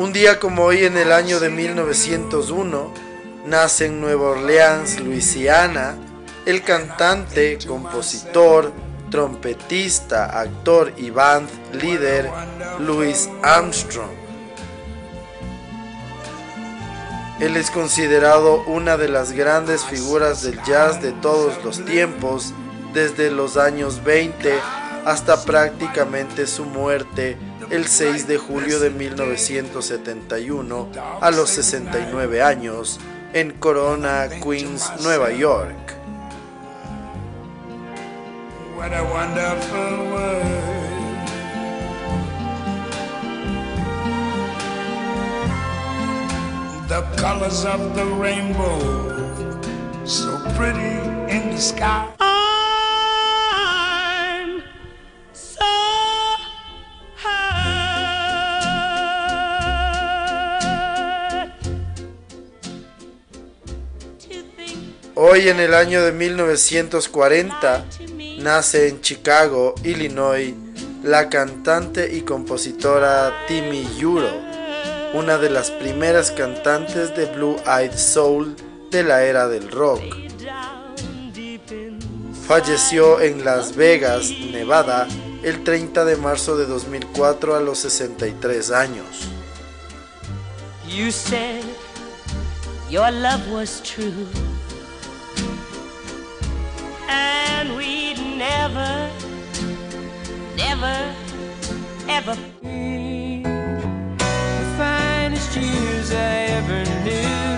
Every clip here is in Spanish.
Un día como hoy en el año de 1901, nace en Nueva Orleans, Luisiana, el cantante, compositor, trompetista, actor y band líder Louis Armstrong. Él es considerado una de las grandes figuras del jazz de todos los tiempos, desde los años 20 hasta prácticamente su muerte el 6 de julio de 1971 a los 69 años en Corona, Queens, Nueva York. The colors of the rainbow, so pretty in the sky. Hoy en el año de 1940 nace en Chicago, Illinois, la cantante y compositora Timmy Yuro, una de las primeras cantantes de Blue Eyed Soul de la era del rock. Falleció en Las Vegas, Nevada, el 30 de marzo de 2004 a los 63 años. The finest years I ever knew.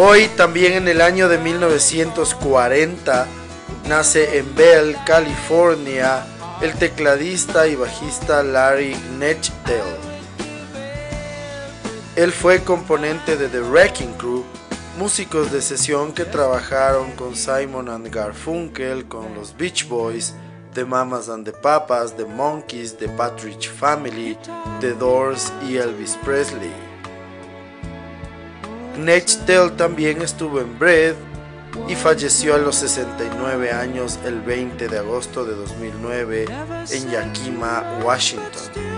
Hoy también en el año de 1940 nace en Bell, California, el tecladista y bajista Larry Nechdale. Él fue componente de The Wrecking Crew, músicos de sesión que trabajaron con Simon and Garfunkel, con los Beach Boys, The Mamas and the Papas, The Monkeys, The Patridge Family, The Doors y Elvis Presley. Nechtel también estuvo en Bread y falleció a los 69 años el 20 de agosto de 2009 en Yakima, Washington.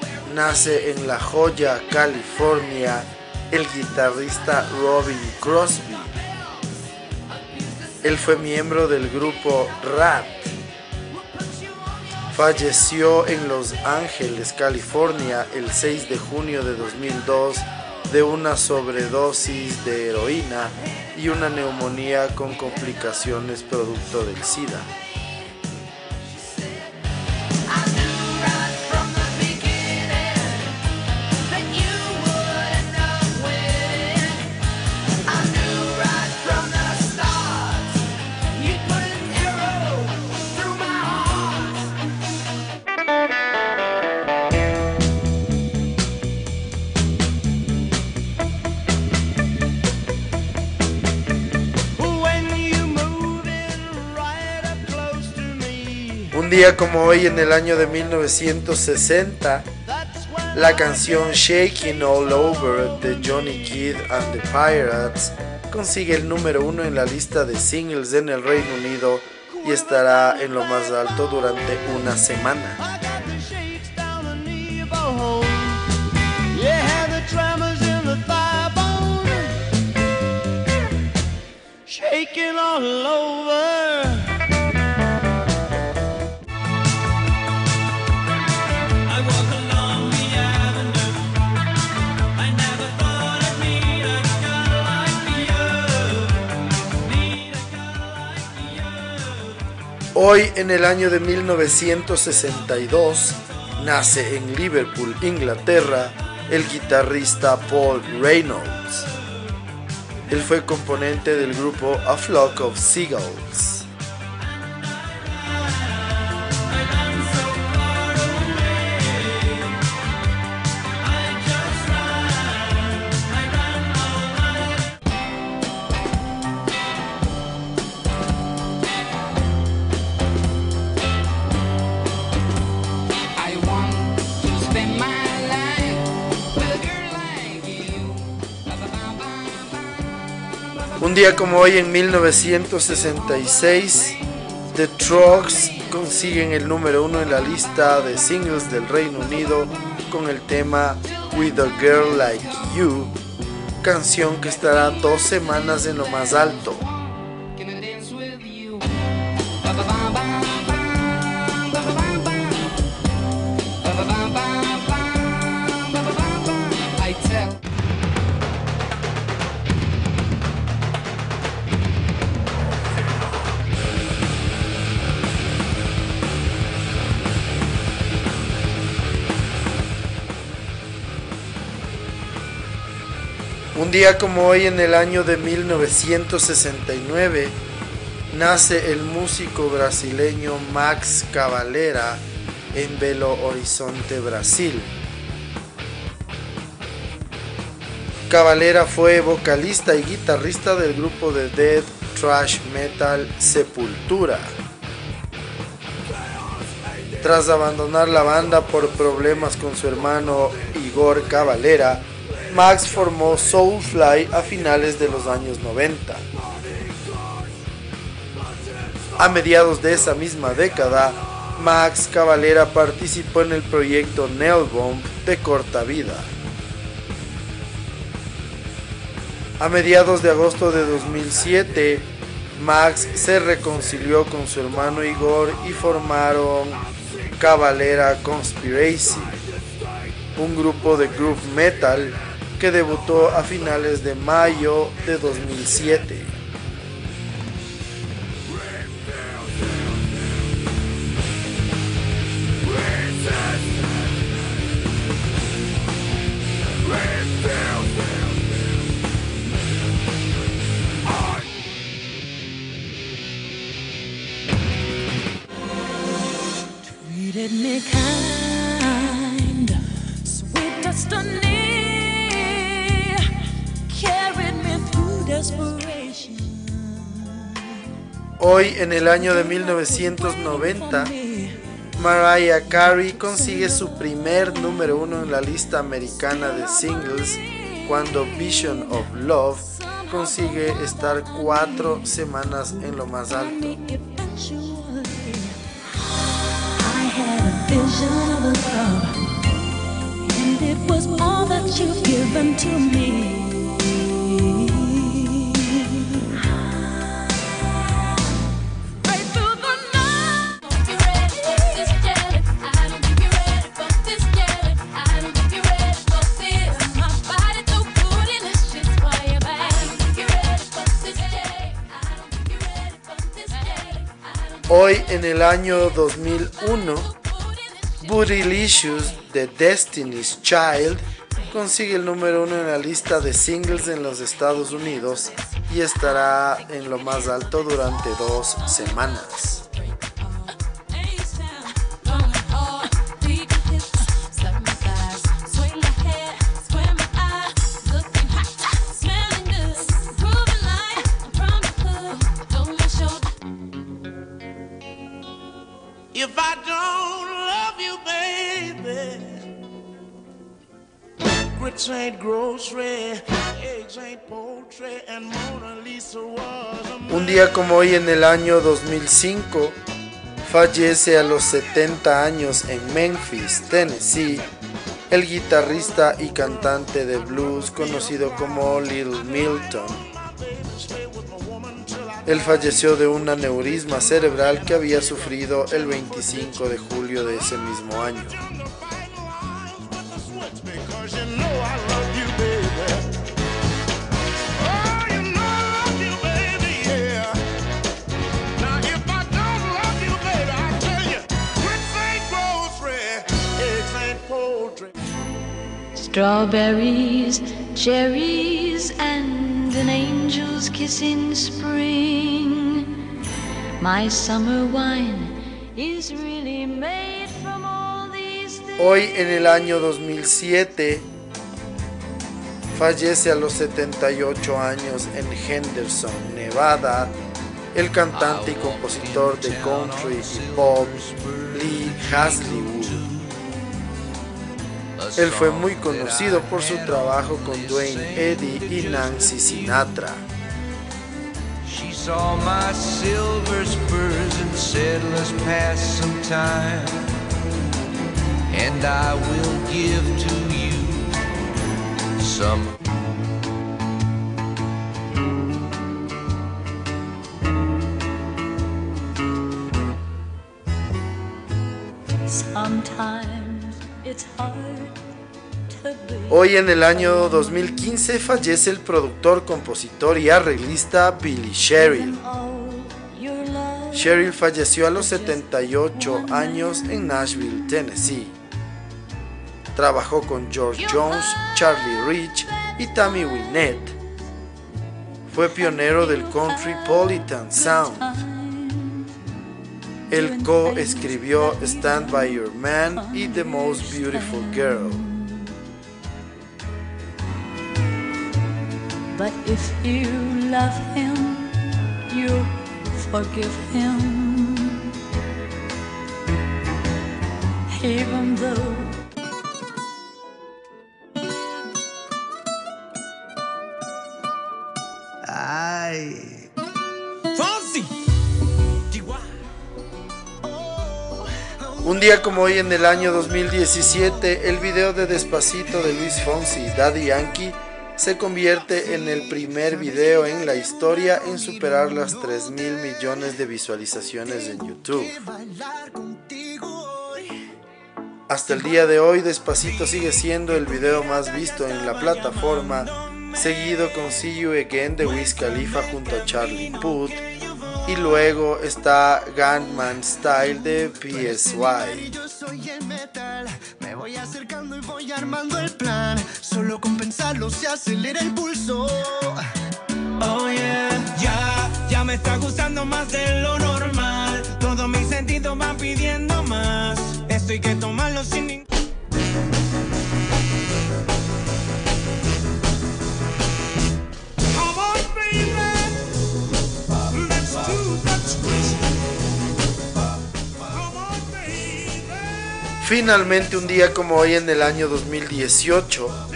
nace en La Joya, California, el guitarrista Robin Crosby. Él fue miembro del grupo Rat. Falleció en Los Ángeles, California, el 6 de junio de 2002 de una sobredosis de heroína y una neumonía con complicaciones producto del SIDA. Día como hoy en el año de 1960, la canción Shaking All Over de Johnny Kidd and the Pirates consigue el número uno en la lista de singles en el Reino Unido y estará en lo más alto durante una semana. Hoy, en el año de 1962, nace en Liverpool, Inglaterra, el guitarrista Paul Reynolds. Él fue componente del grupo A Flock of Seagulls. Un día como hoy en 1966, The Trucks consiguen el número uno en la lista de singles del Reino Unido con el tema With a Girl Like You, canción que estará dos semanas en lo más alto. Un día como hoy en el año de 1969 nace el músico brasileño Max Cavalera en Belo Horizonte, Brasil. Cavalera fue vocalista y guitarrista del grupo de death thrash metal Sepultura. Tras abandonar la banda por problemas con su hermano Igor Cavalera, Max formó Soulfly a finales de los años 90. A mediados de esa misma década, Max Cavalera participó en el proyecto Nailbomb de corta vida. A mediados de agosto de 2007, Max se reconcilió con su hermano Igor y formaron Cavalera Conspiracy, un grupo de groove metal que debutó a finales de mayo de 2007. Hoy, en el año de 1990, Mariah Carey consigue su primer número uno en la lista americana de singles cuando Vision of Love consigue estar cuatro semanas en lo más alto. En el año 2001, Bootylicious de Destiny's Child consigue el número uno en la lista de singles en los Estados Unidos y estará en lo más alto durante dos semanas. Un día como hoy en el año 2005, fallece a los 70 años en Memphis, Tennessee, el guitarrista y cantante de blues conocido como Little Milton. Él falleció de un aneurisma cerebral que había sufrido el 25 de julio de ese mismo año. Strawberries, cherries, and an angel's kiss in spring. My summer wine is really made from all these things. Hoy en el año 2007 fallece a los 78 años en Henderson, Nevada, el cantante y compositor de country y pop Lee Hasliwood. Él fue muy conocido por su trabajo con Dwayne Eddy y Nancy Sinatra. Hoy en el año 2015 fallece el productor, compositor y arreglista Billy Sherrill. Sherrill falleció a los 78 años en Nashville, Tennessee. Trabajó con George Jones, Charlie Rich y Tammy Wynette. Fue pionero del country Politan Sound. Él co-escribió Stand By Your Man y The Most Beautiful Girl. But if you love him, you forgive him. Even though Un día como hoy en el año 2017, el video de Despacito de Luis Fonsi, Daddy Yankee, se convierte en el primer video en la historia en superar las 3 mil millones de visualizaciones en YouTube. Hasta el día de hoy, Despacito sigue siendo el video más visto en la plataforma, seguido con See You Again de Wiz Khalifa junto a Charlie Puth, y luego está Gunman Style de PSY voy acercando y voy armando el plan. Solo con pensarlo se acelera el pulso. Oh yeah, ya, ya me está gustando más de lo normal. Todos mis sentidos van pidiendo más. Esto hay que tomarlo sin ningún. Finalmente un día como hoy en el año 2018,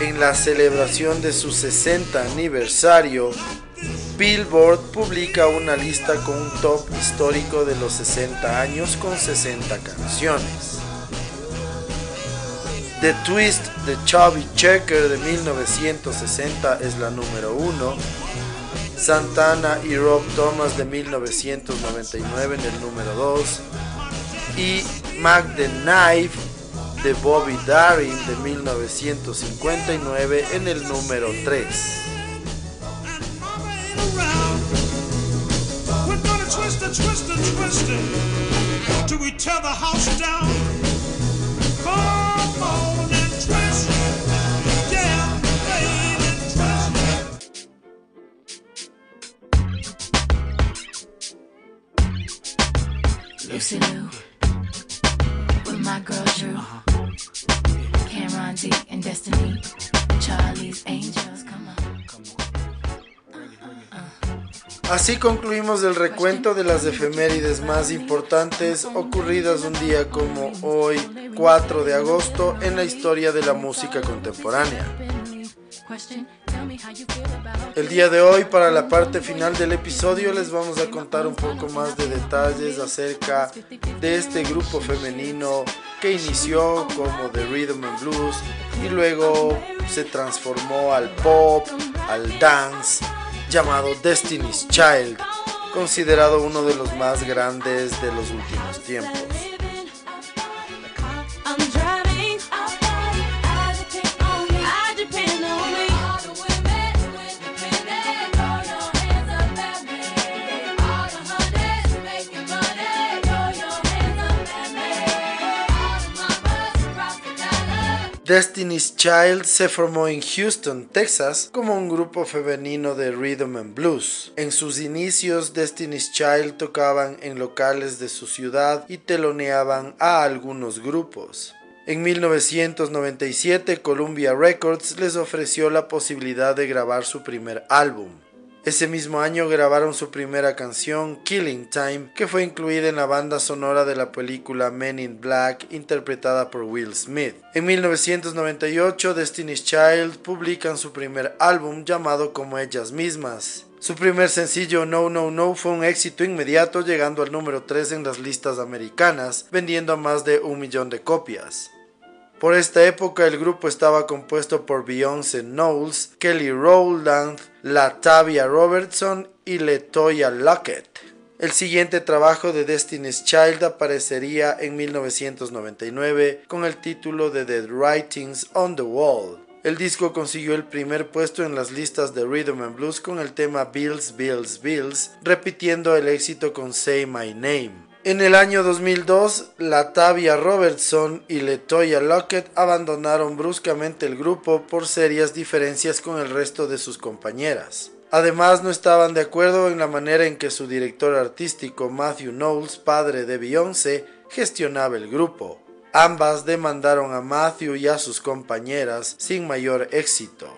en la celebración de su 60 aniversario, Billboard publica una lista con un top histórico de los 60 años con 60 canciones. The Twist de Chubby Checker de 1960 es la número 1. Santana y Rob Thomas de 1999 en el número 2 y Mac the Knife de Bobby Darin de 1959 en el número 3. Así concluimos el recuento de las efemérides más importantes ocurridas un día como hoy, 4 de agosto, en la historia de la música contemporánea. El día de hoy, para la parte final del episodio, les vamos a contar un poco más de detalles acerca de este grupo femenino que inició como The Rhythm and Blues y luego se transformó al pop, al dance, llamado Destiny's Child, considerado uno de los más grandes de los últimos tiempos. Destiny's Child se formó en Houston, Texas, como un grupo femenino de rhythm and blues. En sus inicios, Destiny's Child tocaban en locales de su ciudad y teloneaban a algunos grupos. En 1997, Columbia Records les ofreció la posibilidad de grabar su primer álbum. Ese mismo año grabaron su primera canción, Killing Time, que fue incluida en la banda sonora de la película Men in Black, interpretada por Will Smith. En 1998, Destiny's Child publican su primer álbum llamado como ellas mismas. Su primer sencillo No No No fue un éxito inmediato llegando al número 3 en las listas americanas, vendiendo más de un millón de copias. Por esta época el grupo estaba compuesto por Beyoncé Knowles, Kelly Rowland, Latavia Robertson y Letoya Luckett. El siguiente trabajo de Destiny's Child aparecería en 1999 con el título de The Writings on the Wall. El disco consiguió el primer puesto en las listas de Rhythm and Blues con el tema Bills, Bills, Bills, repitiendo el éxito con Say My Name. En el año 2002, Latavia Robertson y Letoya Lockett abandonaron bruscamente el grupo por serias diferencias con el resto de sus compañeras. Además, no estaban de acuerdo en la manera en que su director artístico Matthew Knowles, padre de Beyoncé, gestionaba el grupo. Ambas demandaron a Matthew y a sus compañeras sin mayor éxito.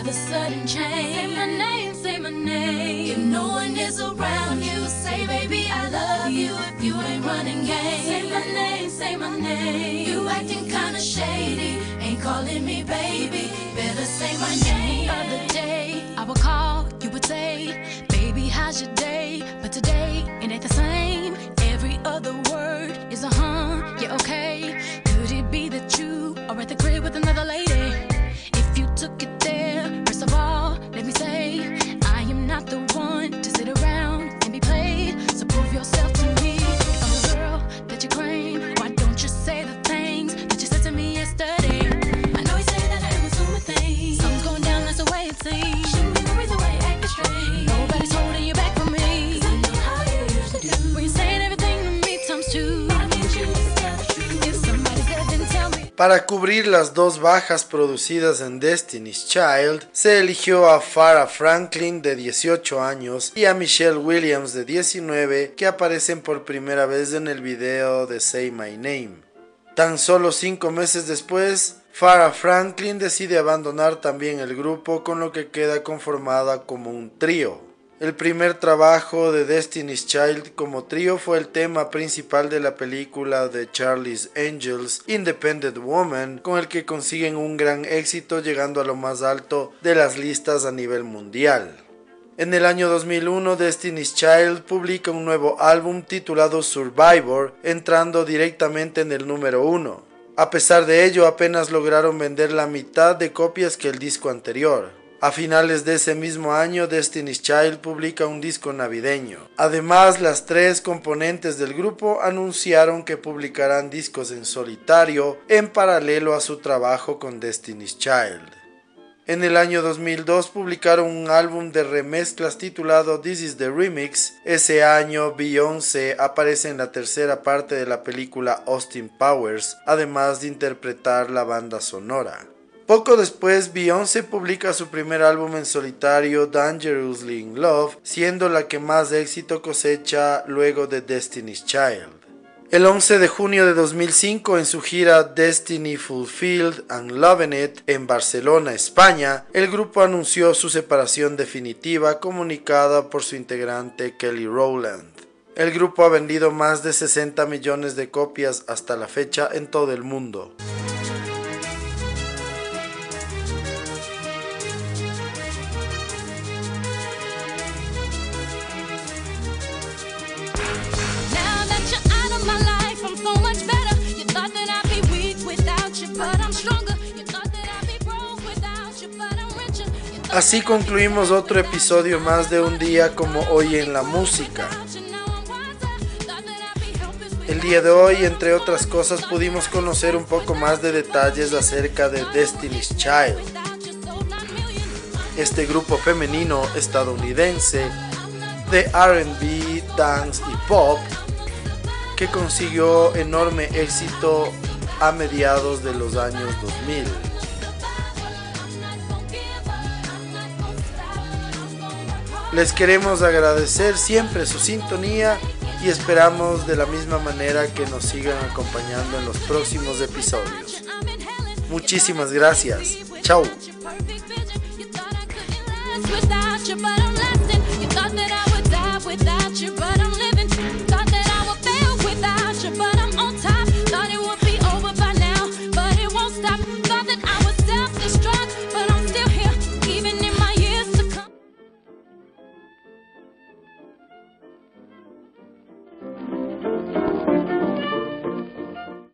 Why the sudden change? Say my name, say my name. If no one is around you, say baby, I love you. If you ain't running game. Say my name, say my name. You acting kinda shady, ain't calling me baby. Better say my name. The other day, I would call, you would say, baby, how's your day? But today, it ain't the same Every other word is a huh, yeah, okay. Could it be that you are at the crib with another lady? Para cubrir las dos bajas producidas en Destiny's Child, se eligió a Farah Franklin de 18 años y a Michelle Williams de 19 que aparecen por primera vez en el video de Say My Name. Tan solo cinco meses después, Farah Franklin decide abandonar también el grupo con lo que queda conformada como un trío. El primer trabajo de Destiny's Child como trío fue el tema principal de la película de Charlie's Angels, Independent Woman, con el que consiguen un gran éxito llegando a lo más alto de las listas a nivel mundial. En el año 2001, Destiny's Child publica un nuevo álbum titulado Survivor, entrando directamente en el número uno. A pesar de ello, apenas lograron vender la mitad de copias que el disco anterior. A finales de ese mismo año, Destiny's Child publica un disco navideño. Además, las tres componentes del grupo anunciaron que publicarán discos en solitario en paralelo a su trabajo con Destiny's Child. En el año 2002 publicaron un álbum de remezclas titulado This is the Remix. Ese año Beyoncé aparece en la tercera parte de la película Austin Powers, además de interpretar la banda sonora. Poco después, Beyoncé publica su primer álbum en solitario, Dangerously in Love, siendo la que más éxito cosecha luego de Destiny's Child. El 11 de junio de 2005, en su gira Destiny Fulfilled and Loving It en Barcelona, España, el grupo anunció su separación definitiva comunicada por su integrante Kelly Rowland. El grupo ha vendido más de 60 millones de copias hasta la fecha en todo el mundo. Así concluimos otro episodio más de un día como hoy en la música. El día de hoy, entre otras cosas, pudimos conocer un poco más de detalles acerca de Destiny's Child, este grupo femenino estadounidense de RB, dance y pop que consiguió enorme éxito a mediados de los años 2000. Les queremos agradecer siempre su sintonía y esperamos de la misma manera que nos sigan acompañando en los próximos episodios. Muchísimas gracias. Chao.